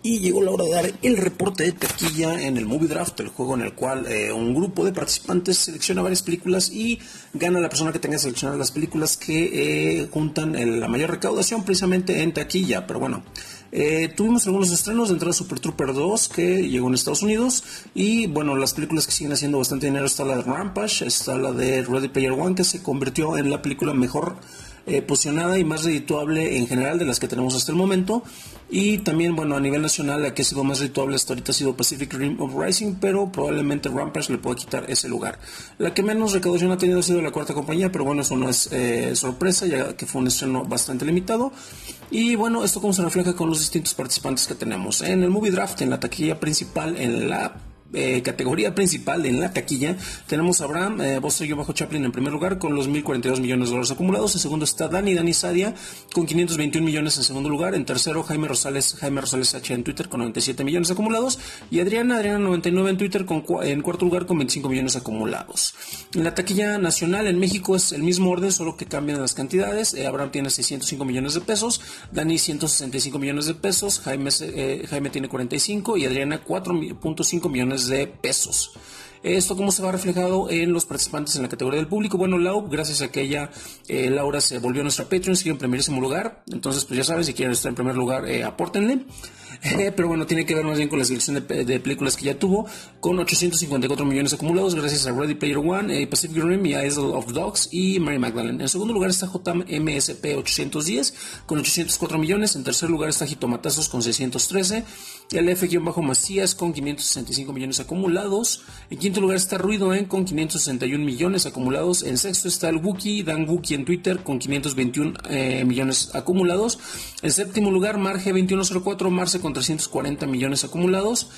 Y llegó la hora de dar el reporte de taquilla en el Movie Draft, el juego en el cual eh, un grupo de participantes selecciona varias películas y gana la persona que tenga seleccionadas las películas que eh, juntan la mayor recaudación precisamente en taquilla. Pero bueno, eh, tuvimos algunos estrenos dentro de Super Trooper 2 que llegó en Estados Unidos y bueno, las películas que siguen haciendo bastante dinero está la de Rampage, está la de Ready Player One que se convirtió en la película mejor eh, y más redituable en general de las que tenemos hasta el momento. Y también, bueno, a nivel nacional, la que ha sido más redituable hasta ahorita ha sido Pacific Rim of Rising, pero probablemente Rampage le pueda quitar ese lugar. La que menos recaudación ha tenido ha sido la cuarta compañía, pero bueno, eso no es eh, sorpresa, ya que fue un estreno bastante limitado. Y bueno, esto como se refleja con los distintos participantes que tenemos. En el Movie Draft, en la taquilla principal, en la eh, categoría principal en la taquilla tenemos a Abraham eh, bajo Chaplin en primer lugar con los 1.042 millones de dólares acumulados. En segundo está Dani Dani Sadia con 521 millones en segundo lugar. En tercero Jaime Rosales Jaime Rosales H en Twitter con 97 millones acumulados. Y Adriana Adriana 99 en Twitter con, en cuarto lugar con 25 millones acumulados. En la taquilla nacional en México es el mismo orden, solo que cambian las cantidades. Eh, Abraham tiene 605 millones de pesos, Dani 165 millones de pesos, Jaime, eh, Jaime tiene 45 y Adriana 4.5 millones de pesos. Esto cómo se va reflejado en los participantes en la categoría del público. Bueno, Lau, gracias a que ella, eh, Laura, se volvió nuestra Patreon, sigue en primerísimo lugar. Entonces, pues ya saben, si quieren estar en primer lugar, eh, apórtenle. pero bueno, tiene que ver más bien con la selección de, películas que ya tuvo, con 854 millones acumulados gracias a Ready Player One, eh, Pacific Rim y Isle of Dogs y Mary Magdalene. En segundo lugar está JMSP 810 con 804 millones. En tercer lugar está Jitomatazos con 613. El F-Macías con 565 millones acumulados. Quinto lugar está Ruido En con 561 millones acumulados. En sexto está el Wookie, Dan Wookie en Twitter con 521 eh, millones acumulados. En séptimo lugar, Marge 2104, Marce con 340 millones acumulados.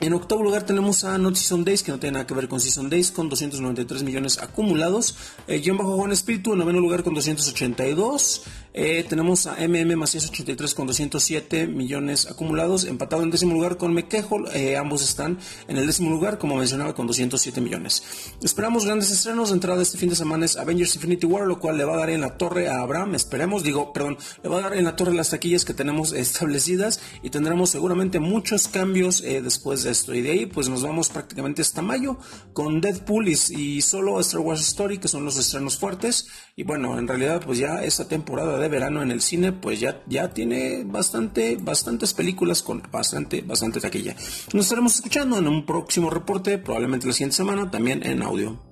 En octavo lugar tenemos a Not Season Days, que no tiene nada que ver con Season Days, con 293 millones acumulados. Eh, guion bajo Juan Espíritu, en noveno lugar con 282. Eh, tenemos a MM Macías 83 con 207 millones acumulados. Empatado en décimo lugar con Mequejo. Eh, ambos están en el décimo lugar, como mencionaba, con 207 millones. Esperamos grandes estrenos. De entrada este fin de semana es Avengers Infinity War, lo cual le va a dar en la torre a Abraham. Esperemos, digo, perdón, le va a dar en la torre las taquillas que tenemos establecidas y tendremos seguramente muchos cambios después de esto. Y de ahí pues nos vamos prácticamente hasta mayo con Deadpool y, solo Star Wars Story, que son los estrenos fuertes. Y bueno, en realidad pues ya esta temporada de verano en el cine pues ya, ya tiene bastante, bastantes películas con bastante, bastante taquilla. Nos estaremos escuchando en un próximo reporte, probablemente la siguiente semana, también en audio.